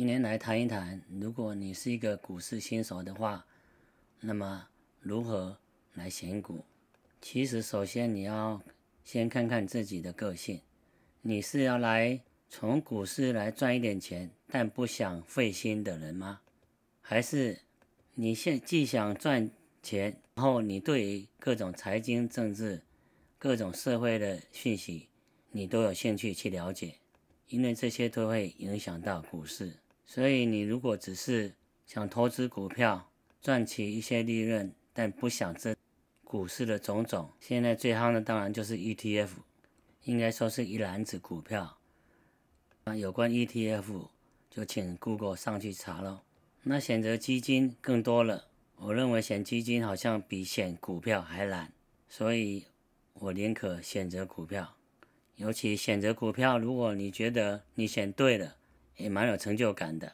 今天来谈一谈，如果你是一个股市新手的话，那么如何来选股？其实，首先你要先看看自己的个性，你是要来从股市来赚一点钱，但不想费心的人吗？还是你现既想赚钱，然后你对于各种财经、政治、各种社会的讯息，你都有兴趣去了解？因为这些都会影响到股市，所以你如果只是想投资股票赚取一些利润，但不想这股市的种种，现在最夯的当然就是 ETF，应该说是一篮子股票。啊，有关 ETF 就请 Google 上去查喽。那选择基金更多了，我认为选基金好像比选股票还难，所以我宁可选择股票。尤其选择股票，如果你觉得你选对了，也蛮有成就感的，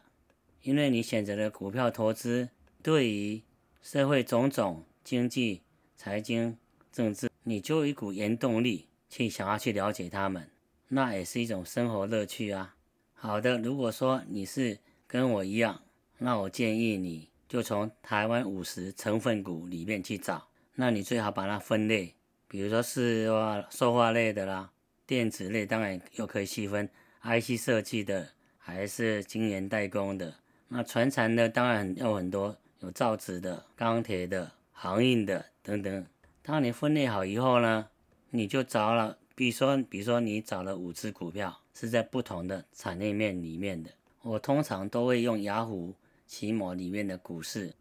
因为你选择的股票投资，对于社会种种、经济、财经、政治，你就有一股原动力去想要去了解他们，那也是一种生活乐趣啊。好的，如果说你是跟我一样，那我建议你就从台湾五十成分股里面去找，那你最好把它分类，比如说是说塑化类的啦。电子类当然又可以细分，IC 设计的还是晶圆代工的。那传产的当然有很多，有造纸的、钢铁的、航运的等等。当你分类好以后呢，你就找了，比如说，比如说你找了五只股票是在不同的产业面里面的。我通常都会用雅虎奇摩里面的股市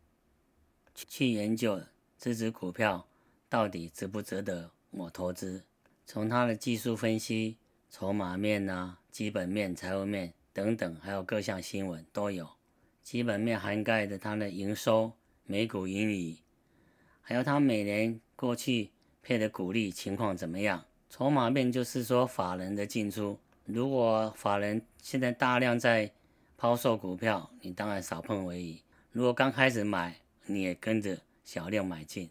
去研究这只股票到底值不值得我投资。从它的技术分析、筹码面呐、基本面、财务面等等，还有各项新闻都有。基本面涵盖的它的营收、每股盈利，还有它每年过去配的股利情况怎么样。筹码面就是说法人的进出，如果法人现在大量在抛售股票，你当然少碰为宜。如果刚开始买，你也跟着小量买进。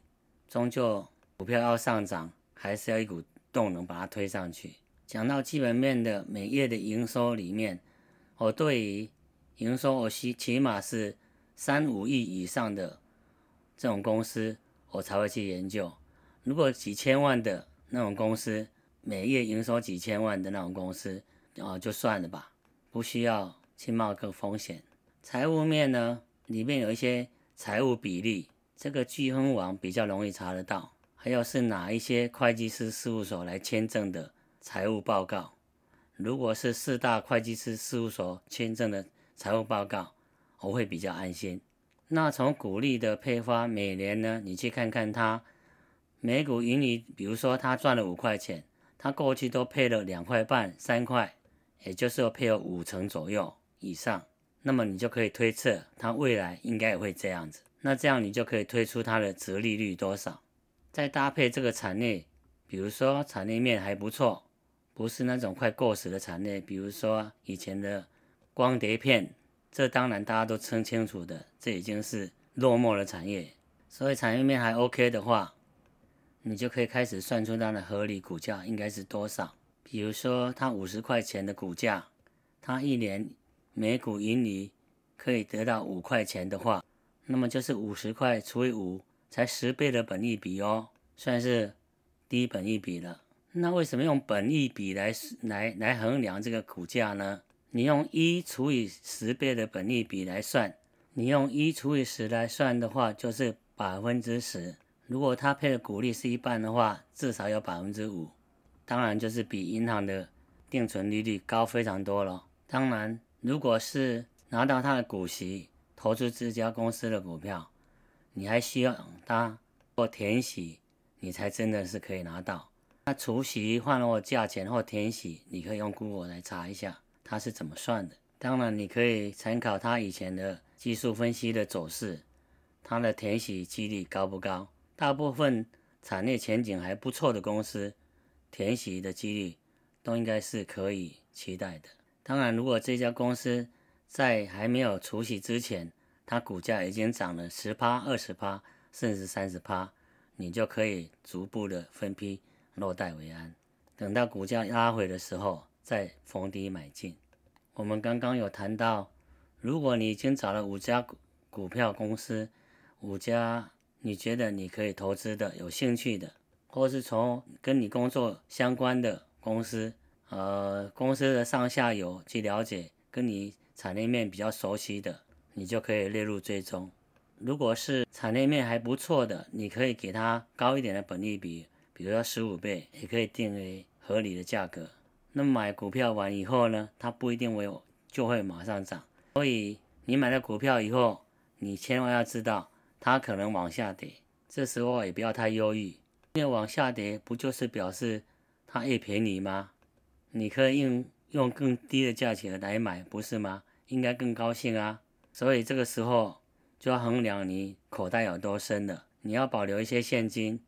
终究股票要上涨，还是要一股。动能把它推上去。讲到基本面的每月的营收里面，我对于营收我起起码是三五亿以上的这种公司，我才会去研究。如果几千万的那种公司，每月营收几千万的那种公司，啊，就算了吧，不需要去冒个风险。财务面呢，里面有一些财务比例，这个聚亨网比较容易查得到。还有是哪一些会计师事务所来签证的财务报告？如果是四大会计师事务所签证的财务报告，我会比较安心。那从股利的配发，每年呢，你去看看它每股盈利，比如说他赚了五块钱，他过去都配了两块半、三块，也就是说配了五成左右以上，那么你就可以推测它未来应该也会这样子。那这样你就可以推出它的折利率多少。再搭配这个产业，比如说产业面还不错，不是那种快过时的产业，比如说以前的光碟片，这当然大家都称清楚的，这已经是落寞的产业。所以产业面还 OK 的话，你就可以开始算出它的合理股价应该是多少。比如说它五十块钱的股价，它一年每股盈利可以得到五块钱的话，那么就是五十块除以五。才十倍的本益比哦，算是低本益比了。那为什么用本益比来来来衡量这个股价呢？你用一除以十倍的本益比来算，你用一除以十来算的话，就是百分之十。如果它配的股利是一半的话，至少有百分之五，当然就是比银行的定存利率高非常多了。当然，如果是拿到它的股息，投资这家公司的股票。你还需要它做填息，你才真的是可以拿到。那除息换了价钱或填息，你可以用 Google 来查一下它是怎么算的。当然，你可以参考它以前的技术分析的走势，它的填息几率高不高？大部分产业前景还不错的公司，填息的几率都应该是可以期待的。当然，如果这家公司在还没有除息之前，它股价已经涨了十趴、二十趴，甚至三十趴，你就可以逐步的分批落袋为安。等到股价拉回的时候，再逢低买进。我们刚刚有谈到，如果你已经找了五家股股票公司，五家你觉得你可以投资的、有兴趣的，或是从跟你工作相关的公司，呃，公司的上下游去了解，跟你产业面比较熟悉的，你就可以列入追踪。如果是产业面还不错的，你可以给它高一点的本利比，比如说十五倍，也可以定为合理的价格。那么买股票完以后呢，它不一定会就会马上涨，所以你买了股票以后，你千万要知道它可能往下跌，这时候也不要太忧郁，因为往下跌不就是表示它越便宜吗？你可以用用更低的价钱来买，不是吗？应该更高兴啊！所以这个时候就要衡量你口袋有多深了。你要保留一些现金，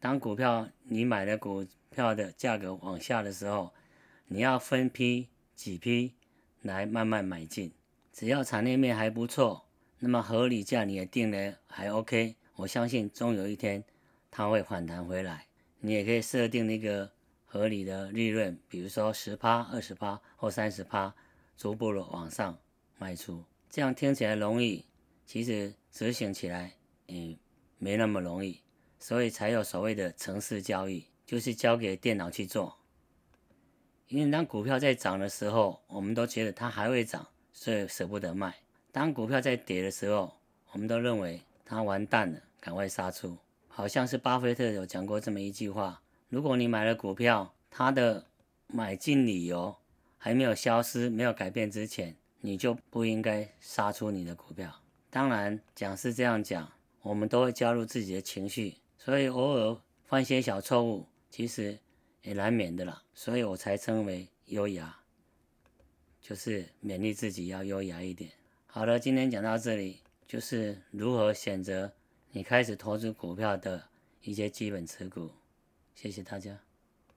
当股票你买的股票的价格往下的时候，你要分批几批来慢慢买进。只要产业面还不错，那么合理价你也定的还 OK，我相信终有一天它会反弹回来。你也可以设定那个。合理的利润，比如说十趴、二十趴或三十趴，逐步的往上卖出，这样听起来容易，其实执行起来，嗯，没那么容易，所以才有所谓的城市交易，就是交给电脑去做。因为当股票在涨的时候，我们都觉得它还会涨，所以舍不得卖；当股票在跌的时候，我们都认为它完蛋了，赶快杀出。好像是巴菲特有讲过这么一句话。如果你买了股票，它的买进理由还没有消失、没有改变之前，你就不应该杀出你的股票。当然，讲是这样讲，我们都会加入自己的情绪，所以偶尔犯些小错误，其实也难免的啦。所以我才称为优雅，就是勉励自己要优雅一点。好了，今天讲到这里，就是如何选择你开始投资股票的一些基本持股。谢谢大家。